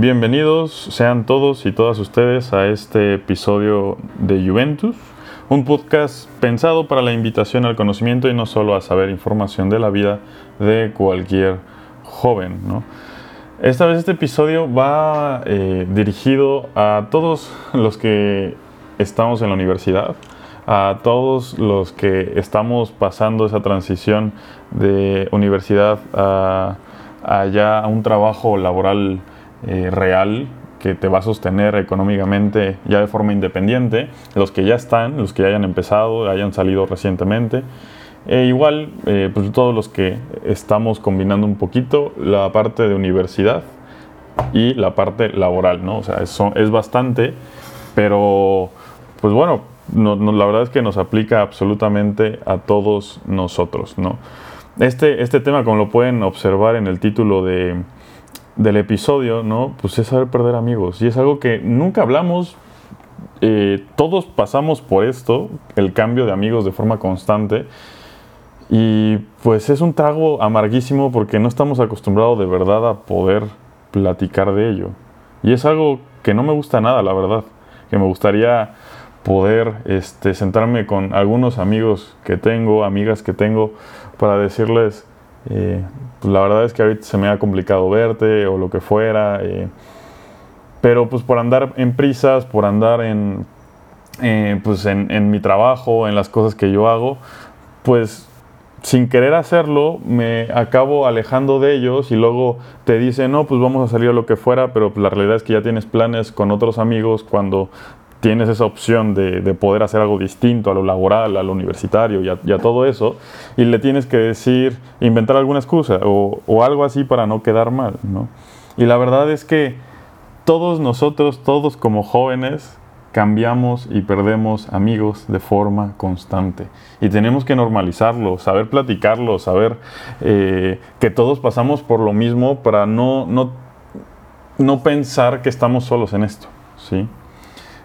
Bienvenidos sean todos y todas ustedes a este episodio de Juventus, un podcast pensado para la invitación al conocimiento y no solo a saber información de la vida de cualquier joven. Esta vez este episodio va eh, dirigido a todos los que estamos en la universidad, a todos los que estamos pasando esa transición de universidad a, a a un trabajo laboral eh, real que te va a sostener económicamente ya de forma independiente, los que ya están, los que ya hayan empezado, hayan salido recientemente. E igual, eh, pues todos los que estamos combinando un poquito la parte de universidad y la parte laboral, ¿no? O sea, eso es bastante, pero pues bueno, la verdad es que nos aplica absolutamente a todos nosotros, ¿no? Este, este tema, como lo pueden observar en el título de, del episodio, ¿no? Pues es saber perder amigos. Y es algo que nunca hablamos. Eh, todos pasamos por esto, el cambio de amigos de forma constante. Y pues es un trago amarguísimo porque no estamos acostumbrados de verdad a poder platicar de ello. Y es algo que no me gusta nada, la verdad. Que me gustaría poder este, sentarme con algunos amigos que tengo, amigas que tengo, para decirles, eh, pues la verdad es que ahorita se me ha complicado verte o lo que fuera. Eh, pero pues por andar en prisas, por andar en, eh, pues en, mi trabajo, en las cosas que yo hago, pues sin querer hacerlo me acabo alejando de ellos y luego te dicen, no, pues vamos a salir a lo que fuera, pero pues, la realidad es que ya tienes planes con otros amigos cuando tienes esa opción de, poder hacer algo distinto a lo laboral, a lo universitario y a, todo eso, y le tienes que decir, inventar alguna excusa o, algo así para no quedar mal, ¿no? Y la verdad es que todos nosotros, todos como jóvenes, cambiamos y perdemos amigos de forma constante. Y tenemos que normalizarlo, saber platicarlo, saber eh, que todos pasamos por lo mismo para no, no, no pensar que estamos solos en esto, ¿sí?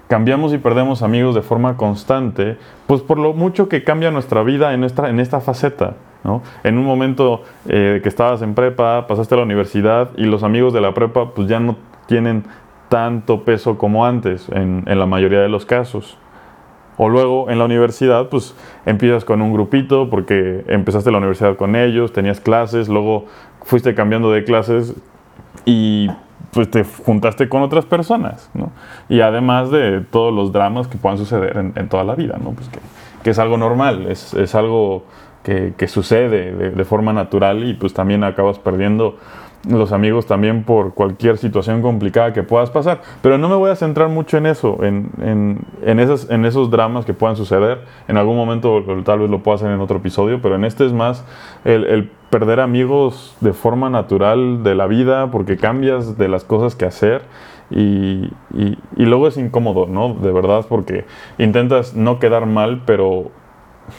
Cambiamos y perdemos amigos de forma constante, pues por lo mucho que cambia nuestra vida en, nuestra, en esta faceta. ¿no? En un momento eh, que estabas en prepa, pasaste a la universidad y los amigos de la prepa pues ya no tienen tanto peso como antes en, en la mayoría de los casos. O luego en la universidad, pues empiezas con un grupito porque empezaste la universidad con ellos, tenías clases, luego fuiste cambiando de clases y pues te juntaste con otras personas, ¿no? Y además de todos los dramas que puedan suceder en, toda la vida, ¿no? Pues que, es algo normal, es, es algo que, que sucede de, de, forma natural y pues también acabas perdiendo los amigos también por cualquier situación complicada que puedas pasar. Pero no me voy a centrar mucho en eso, en, en, en, esos, en esos dramas que puedan suceder. En algún momento tal vez lo pueda hacer en otro episodio, pero en este es más el, el perder amigos de forma natural de la vida porque cambias de las cosas que hacer. Y, y, y, luego es incómodo, ¿no? De verdad, porque intentas no quedar mal, pero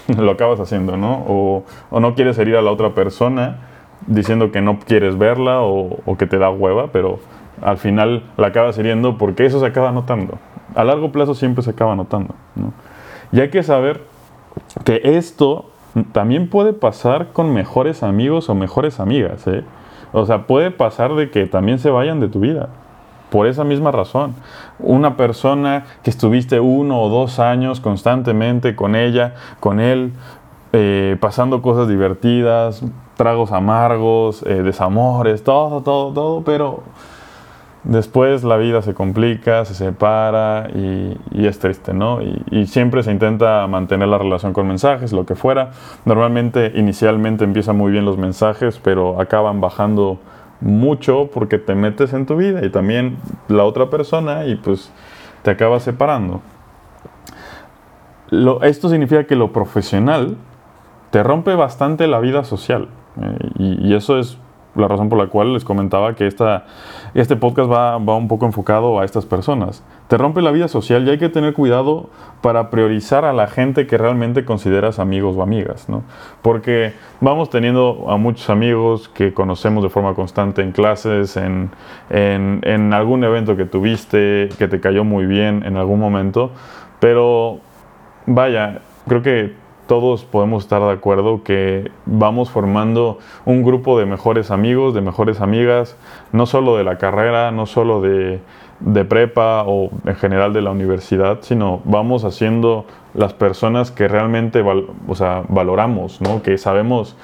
lo acabas haciendo, ¿no? O, o no quieres herir a la otra persona diciendo que no quieres verla o, que te da hueva, pero al final la acabas hiriendo porque eso se acaba notando. A largo plazo siempre se acaba notando. Y hay que saber que esto también puede pasar con mejores amigos o mejores amigas. ¿eh? O sea, puede pasar de que también se vayan de tu vida. Por esa misma razón. Una persona que estuviste uno o dos años constantemente con ella, con él, eh, pasando cosas divertidas, tragos amargos, eh, desamores, todo, todo, todo, pero después la vida se complica, se separa y, es triste, ¿no? Y, siempre se intenta mantener la relación con mensajes, lo que fuera. Normalmente, inicialmente empiezan muy bien los mensajes, pero acaban bajando mucho porque te metes en tu vida y también la otra persona y pues te acabas separando. esto significa que lo profesional te rompe bastante la vida social. Eh, y, eso es la razón por la cual les comentaba que esta, este podcast va, va, un poco enfocado a estas personas. Te rompe la vida social y hay que tener cuidado para priorizar a la gente que realmente consideras amigos o amigas, ¿no? Porque vamos teniendo a muchos amigos que conocemos de forma constante en clases, en, en, en algún evento que tuviste, que te cayó muy bien en algún momento, pero vaya, creo que todos podemos estar de acuerdo que vamos formando un grupo de mejores amigos, de mejores amigas, no solo de la carrera, no solo de, de prepa o en general de la universidad, sino vamos haciendo las personas que realmente o sea, valoramos, ¿no? que sabemos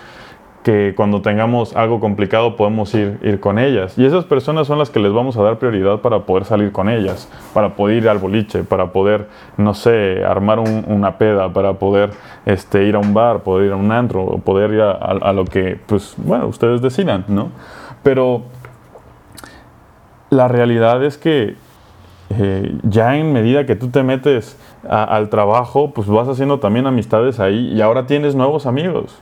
que cuando tengamos algo complicado podemos ir, ir con ellas. Y esas personas son las que les vamos a dar prioridad para poder salir con ellas, para poder ir al boliche, para poder, no sé, armar una peda, para poder este, ir a un bar, poder ir a un antro, o poder ir a, lo que, pues, bueno, ustedes decidan, ¿no? Pero la realidad es que eh, ya en medida que tú te metes al trabajo, pues vas haciendo también amistades ahí y ahora tienes nuevos amigos,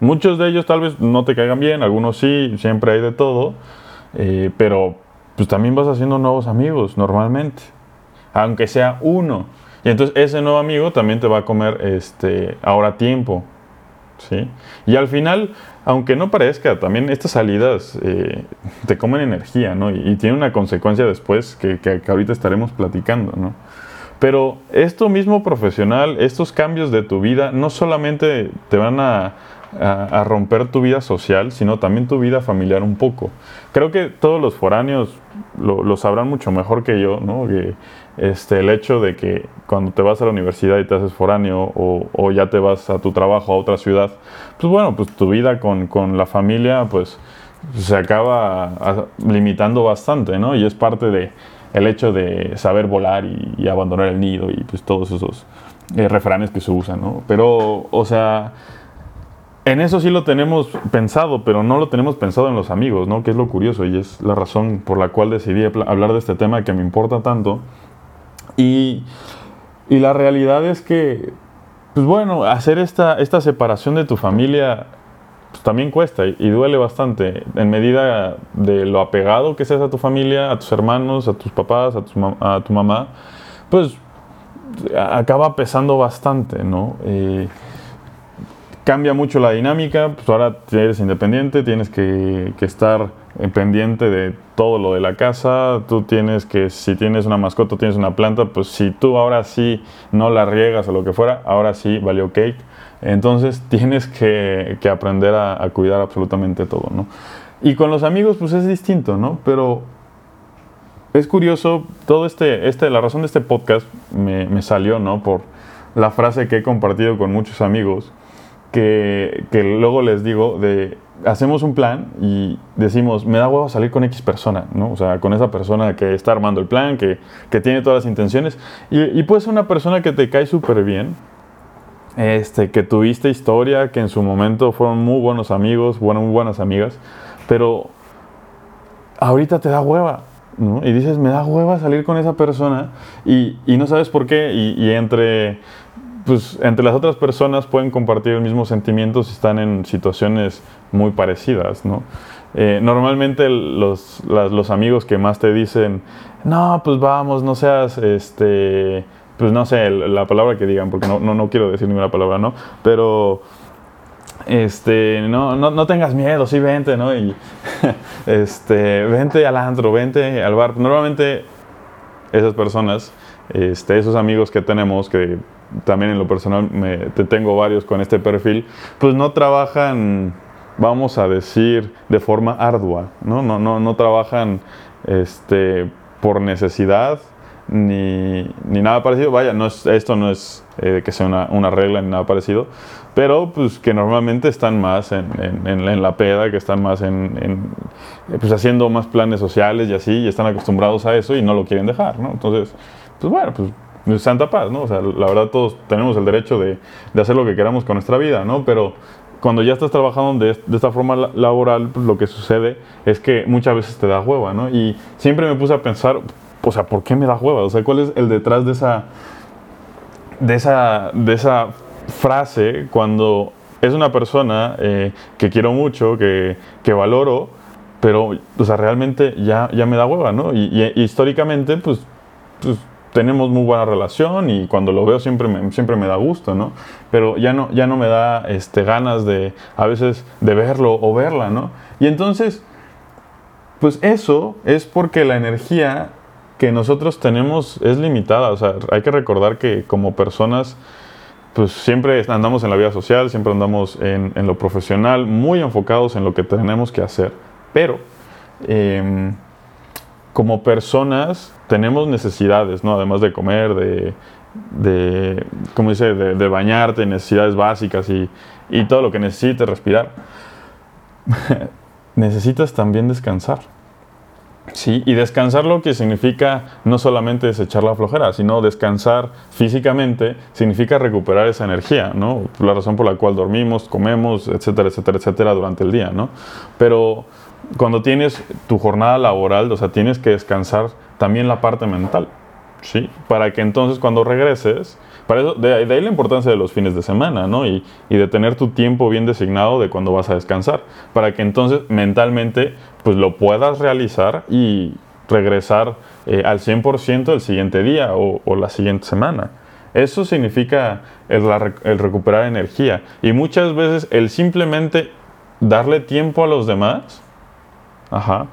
Muchos de ellos tal vez no te caigan bien, algunos sí, siempre hay de todo, eh, pero pues también vas haciendo nuevos amigos normalmente, aunque sea uno. Y entonces ese nuevo amigo también te va a comer este, ahora tiempo. ¿sí? Y al final, aunque no parezca, también estas salidas eh, te comen energía, ¿no? Y, tiene una consecuencia después que, que, que, ahorita estaremos platicando, ¿no? Pero esto mismo profesional, estos cambios de tu vida, no solamente te van a romper tu vida social, sino también tu vida familiar un poco. Creo que todos los foráneos lo, sabrán mucho mejor que yo, ¿no? Que este, el hecho de que cuando te vas a la universidad y te haces foráneo o, ya te vas a tu trabajo a otra ciudad, pues bueno, pues tu vida con, con la familia, pues se acaba limitando bastante, ¿no? Y es parte de el hecho de saber volar y, abandonar el nido y pues todos esos eh, refranes que se usan, ¿no? Pero, o sea, en eso sí lo tenemos pensado, pero no lo tenemos pensado en los amigos, ¿no? Que es lo curioso y es la razón por la cual decidí hablar de este tema que me importa tanto. Y, la realidad es que, pues bueno, hacer esta, esta separación de tu familia pues también cuesta y, duele bastante en medida de lo apegado que seas a tu familia, a tus hermanos, a tus papás, a tu, mamá, pues acaba pesando bastante, ¿no? Eh, cambia mucho la dinámica, pues ahora eres independiente, tienes que, estar pendiente de todo lo de la casa, tú tienes que, si tienes una mascota, tienes una planta, pues si tú ahora sí no la riegas o lo que fuera, ahora sí valió cake. Entonces tienes que, aprender a, cuidar absolutamente todo, ¿no? Y con los amigos, pues es distinto, ¿no? Pero es curioso, todo este, este la razón de este podcast me, me salió, ¿no? Por la frase que he compartido con muchos amigos que, luego les digo de hacemos un plan y decimos, me da huevo salir con X persona, ¿no? O sea, con esa persona que está armando el plan, que, tiene todas las intenciones. Y, y puede una persona que te cae súper bien, este, que tuviste historia, que en su momento fueron muy buenos amigos, bueno, muy buenas amigas, pero ahorita te da hueva. Y dices, me da hueva salir con esa persona y, no sabes por qué. y entre pues entre las otras personas pueden compartir el mismo sentimiento si están en situaciones muy parecidas, ¿no? Eh, normalmente los, los, amigos que más te dicen, no, pues vamos, no seas, este, pues no sé, la palabra que digan, porque no, no, no quiero decir ninguna palabra, ¿no? Pero, este, no, no, no tengas miedo, sí, vente, ¿no? Y, este, vente al antro, vente al bar. Normalmente esas personas, este, esos amigos que tenemos que también en lo personal me, te tengo varios con este perfil, pues no trabajan, vamos a decir, de forma ardua, ¿no? No, no, no trabajan este, por necesidad ni, ni, nada parecido. Vaya, no es, esto no es eh, que sea una, una, regla ni nada parecido, pero pues que normalmente están más en, en, la peda, que están más en, pues haciendo más planes sociales y así, y están acostumbrados a eso y no lo quieren dejar, ¿no? Entonces, pues bueno, pues santa paz, ¿no? O sea, la verdad todos tenemos el derecho de, de hacer lo que queramos con nuestra vida, ¿no? Pero cuando ya estás trabajando de, de esta forma laboral, pues lo que sucede es que muchas veces te da hueva, ¿no? Y siempre me puse a pensar, o sea, ¿por qué me da hueva? O sea, ¿cuál es el detrás de esa, de esa, de esa frase cuando es una persona eh, que quiero mucho, que, que, valoro, pero, o sea, realmente ya, ya me da hueva, ¿no? Y, históricamente, pues, pues tenemos muy buena relación y cuando lo veo siempre me, siempre me da gusto, ¿no? Pero ya no, ya no me da este, ganas de, a veces, de verlo o verla, ¿no? Y entonces, pues eso es porque la energía que nosotros tenemos es limitada, o sea, hay que recordar que como personas, pues siempre andamos en la vida social, siempre andamos en, lo profesional, muy enfocados en lo que tenemos que hacer. Pero em, como personas tenemos necesidades, ¿no? Además de comer, de, de ¿cómo dice? De, bañarte, necesidades básicas y, y todo lo que necesites, respirar. necesitas también descansar. Sí, y descansar lo que significa no solamente desechar la flojera, sino descansar físicamente significa recuperar esa energía, ¿no? La razón por la cual dormimos, comemos, etcétera, etcétera, etcétera durante el día, ¿no? Pero cuando tienes tu jornada laboral, o sea, tienes que descansar también la parte mental, ¿sí? Para que entonces cuando regreses, para eso, de, ahí la importancia de los fines de semana, ¿no? Y, y, de tener tu tiempo bien designado de cuando vas a descansar, para que entonces mentalmente pues lo puedas realizar y regresar eh, al 100% el siguiente día o, la siguiente semana. Eso significa el, recuperar energía. Y muchas veces el simplemente darle tiempo a los demás, a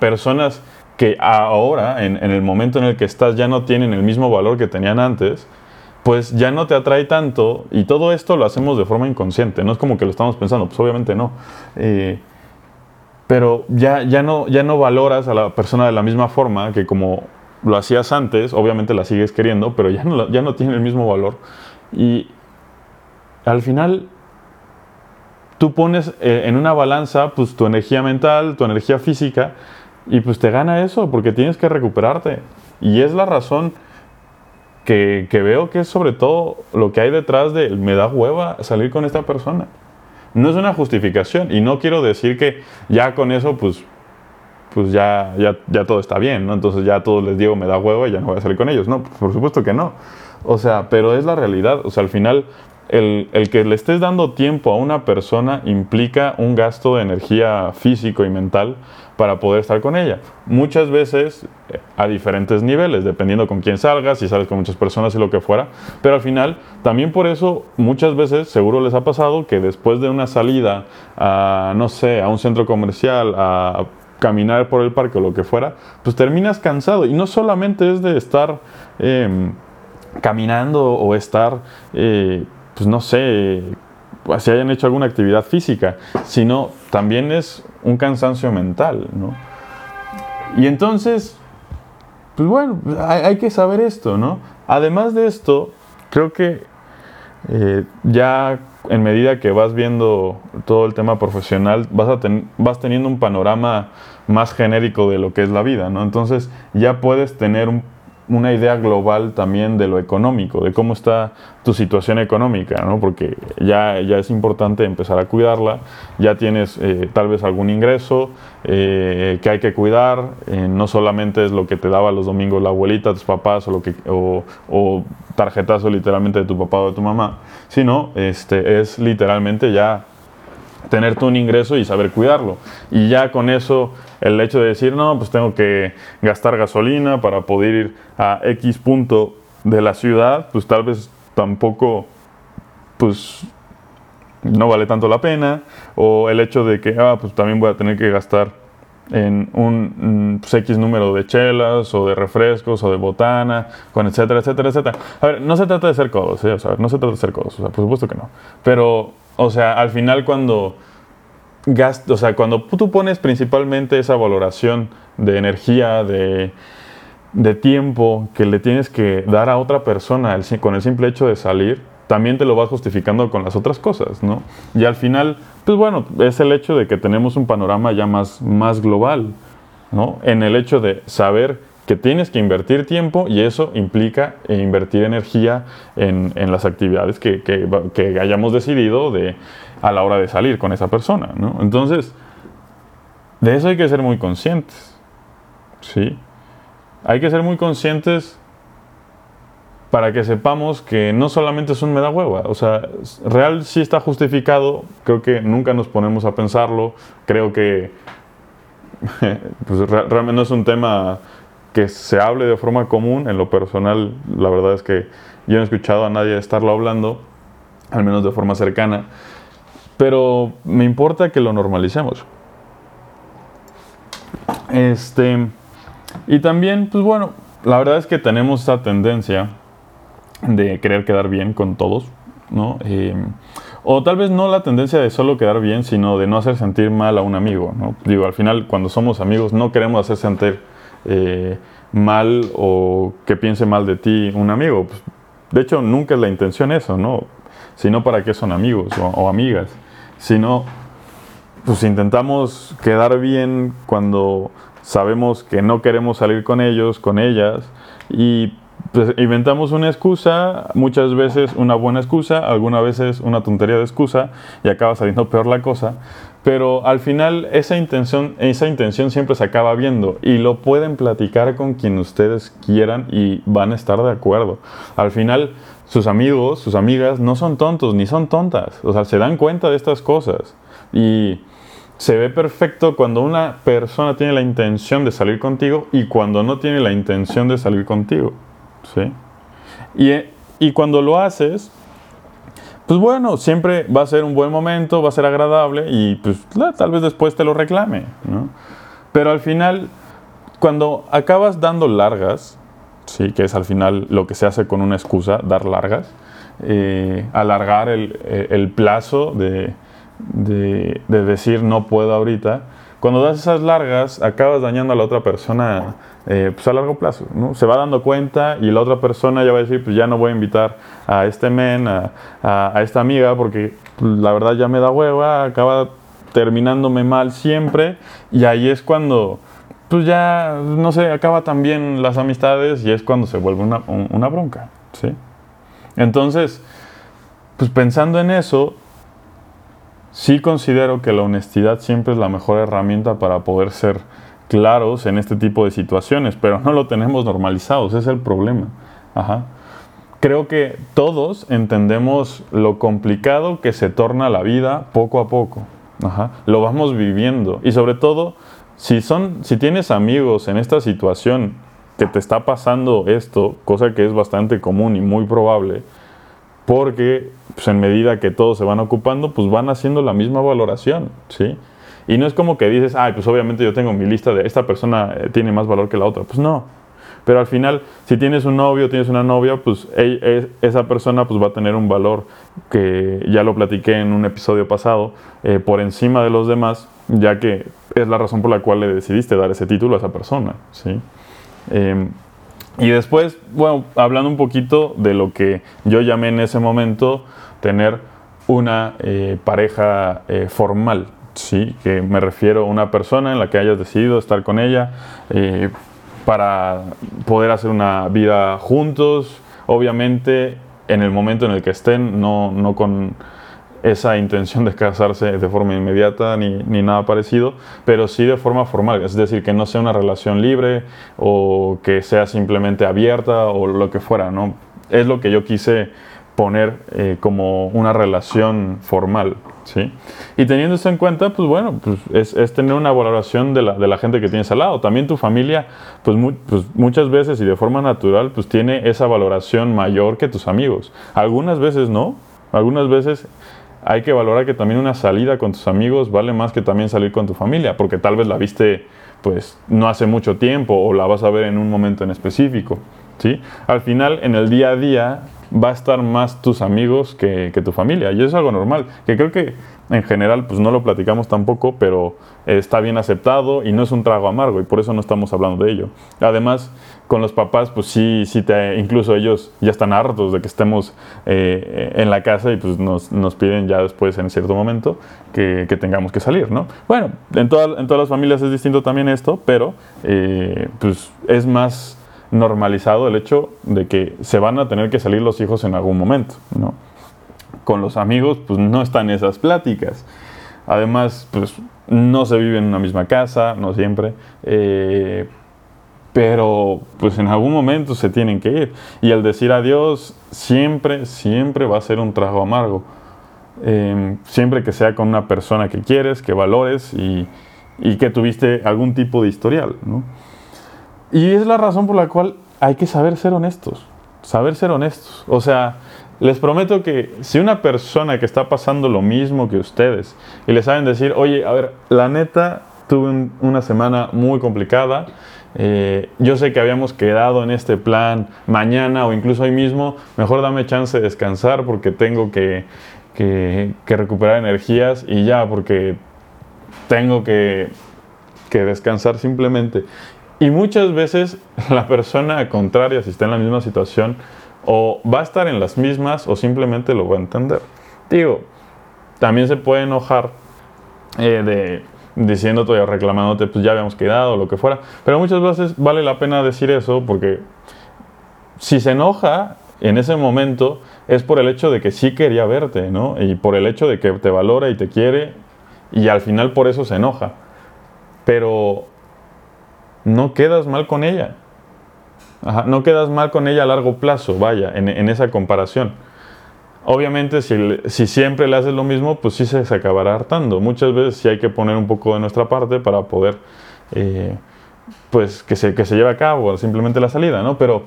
personas que ahora, en, en, el momento en el que estás, ya no tienen el mismo valor que tenían antes, pues ya no te atrae tanto y todo esto lo hacemos de forma inconsciente, no es como que lo estamos pensando, pues obviamente no. Eh, pero ya, ya, no, ya no valoras a la persona de la misma forma que como lo hacías antes, obviamente la sigues queriendo, pero ya no, ya no tiene el mismo valor. Y al final tú pones eh, en una balanza pues tu energía mental, tu energía física, y pues te gana eso, porque tienes que recuperarte. Y es la razón que, veo que es sobre todo lo que hay detrás de me da hueva salir con esta persona. No es una justificación y no quiero decir que ya con eso pues, pues ya, ya, ya todo está bien, ¿no? Entonces ya todos les digo me da hueva y ya no voy a salir con ellos. No, por supuesto que no. O sea, pero es la realidad. O sea, al final el, que le estés dando tiempo a una persona implica un gasto de energía físico y mental para poder estar con ella. Muchas veces eh, a diferentes niveles, dependiendo con quién salgas, si sales con muchas personas y lo que fuera. Pero al final, también por eso muchas veces seguro les ha pasado que después de una salida a, no sé, a un centro comercial, a caminar por el parque o lo que fuera, pues terminas cansado. Y no solamente es de estar em, caminando o estar, eh, pues no sé, si hayan hecho alguna actividad física, sino también es un cansancio mental, ¿no? Y entonces, pues bueno, hay, que saber esto, ¿no? Además de esto, creo que eh, ya en medida que vas viendo todo el tema profesional, vas, a vas teniendo un panorama más genérico de lo que es la vida, ¿no? Entonces ya puedes tener un una idea global también de lo económico, de cómo está tu situación económica, ¿no? porque ya, ya es importante empezar a cuidarla, ya tienes eh, tal vez algún ingreso eh, que hay que cuidar, eh, no solamente es lo que te daba los domingos la abuelita, tus papás o, lo que, o, o tarjetazo literalmente de tu papá o de tu mamá, sino este, es literalmente ya tener tú un ingreso y saber cuidarlo. Y ya con eso, el hecho de decir, no, pues tengo que gastar gasolina para poder ir a X punto de la ciudad, pues tal vez tampoco, pues no vale tanto la pena. O el hecho de que, ah, pues también voy a tener que gastar en un pues, X número de chelas o de refrescos o de botana, con etcétera, etcétera, etcétera. A ver, no se trata de ser codos, ¿eh? o no se trata de ser codos, o sea, por supuesto que no. Pero o sea, al final cuando o sea, cuando tú pones principalmente esa valoración de energía, de, tiempo que le tienes que dar a otra persona con el simple hecho de salir, también te lo vas justificando con las otras cosas, ¿no? Y al final, pues bueno, es el hecho de que tenemos un panorama ya más, más global, ¿no? En el hecho de saber que tienes que invertir tiempo y eso implica invertir energía en, las actividades que, hayamos decidido de, a la hora de salir con esa persona. ¿no? Entonces, de eso hay que ser muy conscientes. ¿sí? Hay que ser muy conscientes para que sepamos que no solamente es un me o sea, real sí está justificado, creo que nunca nos ponemos a pensarlo, creo que pues, realmente no es un tema que se hable de forma común. En lo personal, la verdad es que yo no he escuchado a nadie estarlo hablando, al menos de forma cercana. Pero me importa que lo normalicemos. Este. Y también, pues bueno, la verdad es que tenemos esa tendencia de querer quedar bien con todos. ¿no? Em, o tal vez no la tendencia de solo quedar bien, sino de no hacer sentir mal a un amigo, ¿no? Digo, al final, cuando somos amigos, no queremos hacer sentir eh, mal o que piense mal de ti un amigo. Pues, de hecho, nunca es la intención eso, ¿no? Sino para qué son amigos o, amigas. Sino, pues intentamos quedar bien cuando sabemos que no queremos salir con ellos, con ellas, y pues inventamos una excusa, muchas veces una buena excusa, algunas veces una tontería de excusa y acaba saliendo peor la cosa. Pero al final esa intención, esa intención siempre se acaba viendo y lo pueden platicar con quien ustedes quieran y van a estar de acuerdo. Al final sus amigos, sus amigas no son tontos ni son tontas. O sea, se dan cuenta de estas cosas. Y se ve perfecto cuando una persona tiene la intención de salir contigo y cuando no tiene la intención de salir contigo. ¿sí? Y, cuando lo haces, pues bueno, siempre va a ser un buen momento, va a ser agradable y pues tal vez después te lo reclame, Pero al final, cuando acabas dando largas, sí, que es al final lo que se hace con una excusa, dar largas, eh, alargar el, plazo de, de, decir no puedo ahorita, cuando das esas largas, acabas dañando a la otra persona eh, pues a largo plazo. ¿no? Se va dando cuenta y la otra persona ya va a decir, pues ya no voy a invitar a este men, a, a, esta amiga, porque pues, la verdad ya me da hueva, acaba terminándome mal siempre. Y ahí es cuando, pues ya, no sé, acaba también las amistades y es cuando se vuelve una, una bronca. ¿sí? Entonces, pues pensando en eso, sí considero que la honestidad siempre es la mejor herramienta para poder ser claros en este tipo de situaciones, pero no lo tenemos normalizado, ese es el problema. Creo que todos entendemos lo complicado que se torna la vida poco a poco. Lo vamos viviendo y sobre todo si son si tienes amigos en esta situación que te está pasando esto, cosa que es bastante común y muy probable, porque pues, en medida que todos se van ocupando, pues van haciendo la misma valoración, ¿sí? Y no es como que dices, ay, pues obviamente yo tengo mi lista de esta persona eh, tiene más valor que la otra. Pues no. Pero al final, si tienes un novio, tienes una novia, pues esa persona pues va a tener un valor que ya lo platiqué en un episodio pasado, eh, por encima de los demás, ya que es la razón por la cual le decidiste dar ese título a esa persona. ¿sí? Em, y después, bueno, hablando un poquito de lo que yo llamé en ese momento tener una eh, pareja eh, formal, ¿sí? que me refiero a una persona en la que hayas decidido estar con ella eh, para poder hacer una vida juntos, obviamente en el momento en el que estén, no, no con esa intención de casarse de forma inmediata ni, ni, nada parecido, pero sí de forma formal, es decir, que no sea una relación libre o que sea simplemente abierta o lo que fuera, ¿no? Es lo que yo quise poner eh, como una relación formal, ¿sí? Y teniendo esto en cuenta, pues bueno, pues es, tener una valoración de la, de la, gente que tienes al lado. También tu familia, pues, pues, muchas veces y de forma natural, pues tiene esa valoración mayor que tus amigos. Algunas veces no, algunas veces hay que valorar que también una salida con tus amigos vale más que también salir con tu familia, porque tal vez la viste pues no hace mucho tiempo o la vas a ver en un momento en específico, ¿sí? Al final, en el día a día, va a estar más tus amigos que, tu familia. Y eso es algo normal, que creo que en general pues no lo platicamos tampoco, pero está bien aceptado y no es un trago amargo y por eso no estamos hablando de ello. Además, con los papás, pues sí, sí te, incluso ellos ya están hartos de que estemos eh, en la casa y pues nos, nos, piden ya después en cierto momento que, que tengamos que salir, ¿no? Bueno, en, en todas las familias es distinto también esto, pero eh, pues es más normalizado el hecho de que se van a tener que salir los hijos en algún momento, ¿no? Con los amigos, pues no están esas pláticas. Además, pues no se vive en una misma casa, no siempre. Eh, pero pues en algún momento se tienen que ir. Y el decir adiós siempre, siempre va a ser un trago amargo. Em, siempre que sea con una persona que quieres, que valores y, y que tuviste algún tipo de historial. ¿no? Y es la razón por la cual hay que saber ser honestos. Saber ser honestos. O sea, les prometo que si una persona que está pasando lo mismo que ustedes y les saben decir, oye, a ver, la neta, tuve una semana muy complicada eh, yo sé que habíamos quedado en este plan mañana o incluso hoy mismo, mejor dame chance de descansar porque tengo que, que, recuperar energías y ya, porque tengo que, que descansar simplemente. Y muchas veces la persona contraria, si está en la misma situación, o va a estar en las mismas o simplemente lo va a entender. Digo, también se puede enojar eh, de diciéndote o reclamándote, pues ya habíamos quedado o lo que fuera. Pero muchas veces vale la pena decir eso porque si se enoja en ese momento es por el hecho de que sí quería verte, ¿no? Y por el hecho de que te valora y te quiere y al final por eso se enoja. Pero no quedas mal con ella. no quedas mal con ella a largo plazo, vaya, en, esa comparación. Obviamente, si, si, siempre le haces lo mismo, pues sí se, se, acabará hartando. Muchas veces sí hay que poner un poco de nuestra parte para poder, eh, pues, que se, que se lleve a cabo simplemente la salida, ¿no? Pero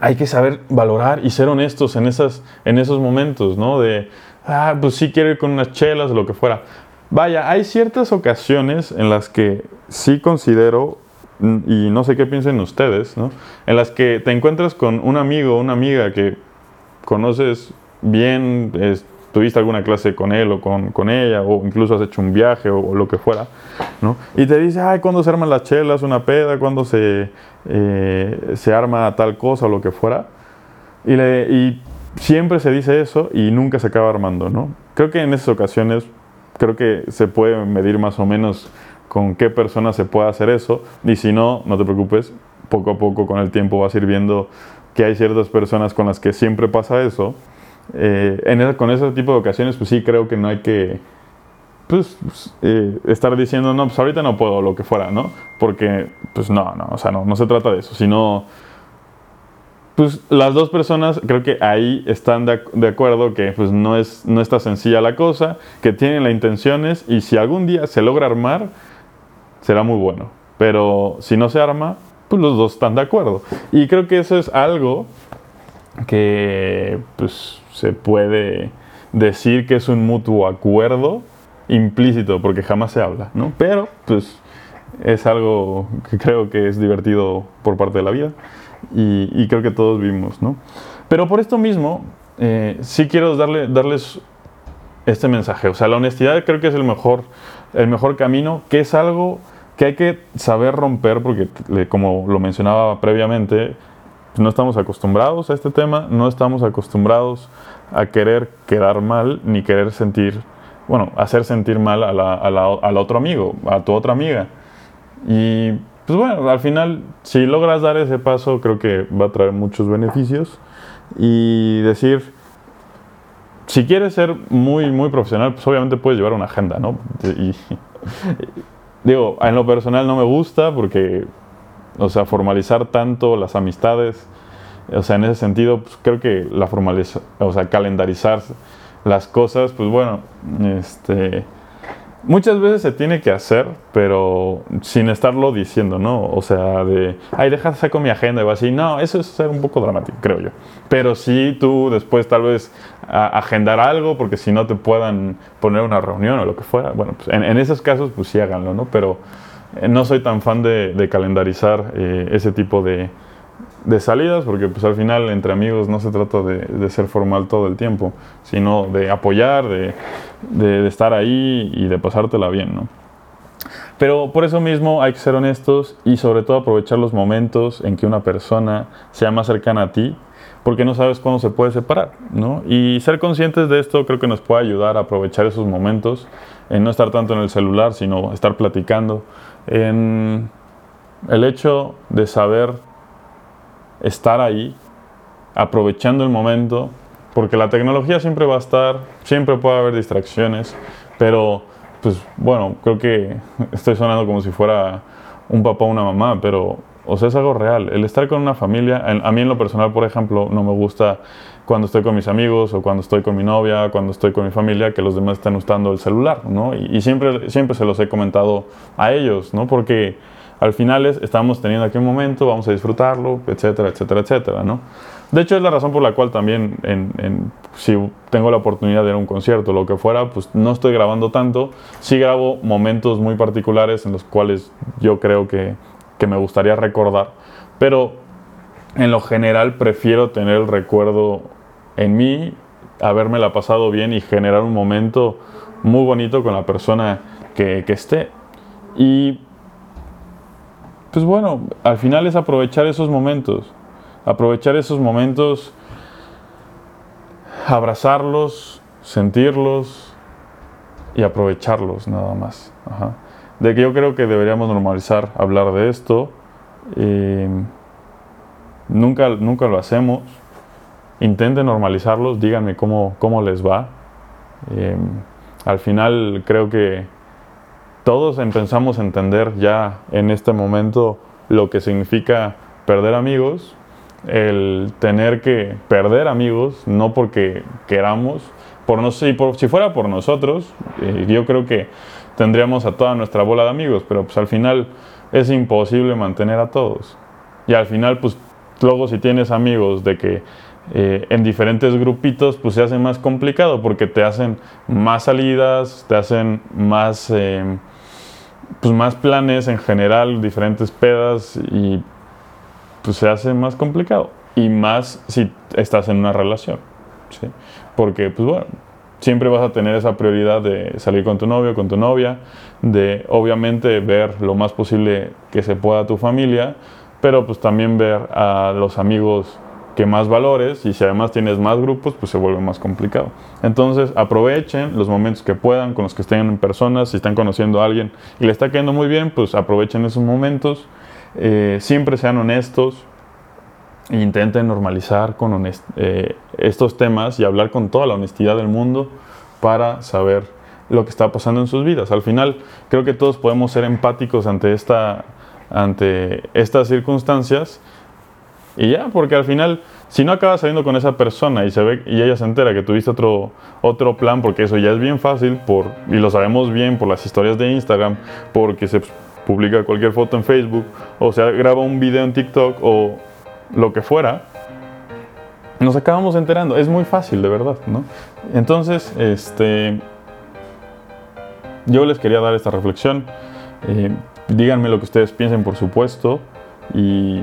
hay que saber valorar y ser honestos en, esas, en esos momentos, ¿no? De, ah, pues sí quiero ir con unas chelas o lo que fuera. Vaya, hay ciertas ocasiones en las que sí considero, y no sé qué piensen ustedes, ¿no? En las que te encuentras con un amigo o una amiga que conoces bien, tuviste alguna clase con él o con, con, ella, o incluso has hecho un viaje o, lo que fuera, ¿no? Y te dice, ay, ¿cuándo se arman las chelas, una peda? ¿Cuándo se, eh, se arma tal cosa o lo que fuera? Y, y siempre se dice eso y nunca se acaba armando, ¿no? Creo que en esas ocasiones, creo que se puede medir más o menos con qué persona se puede hacer eso, y si no, no te preocupes, poco a poco con el tiempo vas a ir viendo que hay ciertas personas con las que siempre pasa eso, eh, con ese tipo de ocasiones, pues sí creo que no hay que pues, eh, estar diciendo, no, pues ahorita no puedo, lo que fuera, ¿no? Porque, pues no, no, o sea, no, no se trata de eso, sino, pues las dos personas creo que ahí están de, acuerdo que pues no, es, no está sencilla la cosa, que tienen las intenciones y si algún día se logra armar, será muy bueno. Pero si no se arma, pues los dos están de acuerdo. Y creo que eso es algo que pues, se puede decir que es un mutuo acuerdo implícito, porque jamás se habla, ¿no? Pero, pues, es algo que creo que es divertido por parte de la vida y, creo que todos vimos, ¿no? Pero por esto mismo, eh, sí quiero darle, darles este mensaje. O sea, la honestidad creo que es el mejor, el mejor camino, que es algo que hay que saber romper porque, como lo mencionaba previamente, no estamos acostumbrados a este tema, no estamos acostumbrados a querer quedar mal ni querer sentir, bueno, hacer sentir mal a la, a la, al otro amigo, a tu otra amiga. Y pues bueno, al final, si logras dar ese paso, creo que va a traer muchos beneficios. Y decir, si quieres ser muy, muy profesional, pues obviamente puedes llevar una agenda, ¿no? Y, Digo, en lo personal no me gusta porque, o sea, formalizar tanto las amistades, o sea, en ese sentido, pues creo que la formaliza, o sea, calendarizar las cosas, pues bueno, este muchas veces se tiene que hacer, pero sin estarlo diciendo, ¿no? O sea, de, ay, deja saco mi agenda y va así. No, eso es ser un poco dramático, creo yo. Pero sí tú después tal vez agendar algo, porque si no te puedan poner una reunión o lo que fuera. Bueno, pues en, esos casos, pues sí háganlo, ¿no? Pero eh, no soy tan fan de, calendarizar eh, ese tipo de, de salidas, porque pues al final entre amigos no se trata de, ser formal todo el tiempo, sino de apoyar, de, estar ahí y de pasártela bien, ¿no? Pero por eso mismo hay que ser honestos y sobre todo aprovechar los momentos en que una persona sea más cercana a ti, porque no sabes cuándo se puede separar, ¿no? Y ser conscientes de esto creo que nos puede ayudar a aprovechar esos momentos, en no estar tanto en el celular, sino estar platicando, en el hecho de saber estar ahí, aprovechando el momento, porque la tecnología siempre va a estar, siempre puede haber distracciones, pero pues bueno, creo que estoy sonando como si fuera un papá o una mamá, pero o sea, es algo real. El estar con una familia, a mí en lo personal, por ejemplo, no me gusta cuando estoy con mis amigos o cuando estoy con mi novia, cuando estoy con mi familia, que los demás estén usando el celular, ¿no? Y, y siempre, siempre se los he comentado a ellos, ¿no? Porque al final estamos teniendo aquí un momento, vamos a disfrutarlo, etcétera, etcétera, etcétera, ¿no? De hecho, es la razón por la cual también, si tengo la oportunidad de ir a un concierto lo que fuera, pues no estoy grabando tanto. Sí grabo momentos muy particulares en los cuales yo creo que que me gustaría recordar, pero en lo general prefiero tener el recuerdo en mí, haberme la pasado bien y generar un momento muy bonito con la persona que, que esté. Y pues bueno, al final es aprovechar esos momentos, aprovechar esos momentos, abrazarlos, sentirlos y aprovecharlos nada más. De que yo creo que deberíamos normalizar hablar de esto. nunca, nunca lo hacemos. Intenten normalizarlos, díganme cómo, cómo les va. Em, al final creo que todos empezamos a entender ya en este momento lo que significa perder amigos, el tener que perder amigos, no porque queramos, por no sé, por, si fuera por nosotros, eh, yo creo que tendríamos a toda nuestra bola de amigos, pero pues al final es imposible mantener a todos. Y al final, pues luego si tienes amigos de que eh, en diferentes grupitos, pues se hace más complicado porque te hacen más salidas, te hacen más... Eh, pues más planes en general, diferentes pedas y pues se hace más complicado. Y más si estás en una relación. ¿sí? Porque pues bueno, siempre vas a tener esa prioridad de salir con tu novio, con tu novia, de obviamente ver lo más posible que se pueda tu familia, pero pues también ver a los amigos que más valores y si además tienes más grupos, pues se vuelve más complicado. Entonces aprovechen los momentos que puedan con los que estén en personas, si están conociendo a alguien y le está quedando muy bien, pues aprovechen esos momentos, eh, siempre sean honestos, e intenten normalizar con eh, estos temas y hablar con toda la honestidad del mundo para saber lo que está pasando en sus vidas. Al final creo que todos podemos ser empáticos ante, esta, ante estas circunstancias y ya, porque al final, si no acabas saliendo con esa persona y, se ve, y ella se entera que tuviste otro, otro plan, porque eso ya es bien fácil, por, y lo sabemos bien por las historias de Instagram, porque se publica cualquier foto en Facebook, o se graba un video en TikTok, o lo que fuera, nos acabamos enterando. Es muy fácil, de verdad, ¿no? Entonces, este, yo les quería dar esta reflexión. Eh, díganme lo que ustedes piensen, por supuesto, y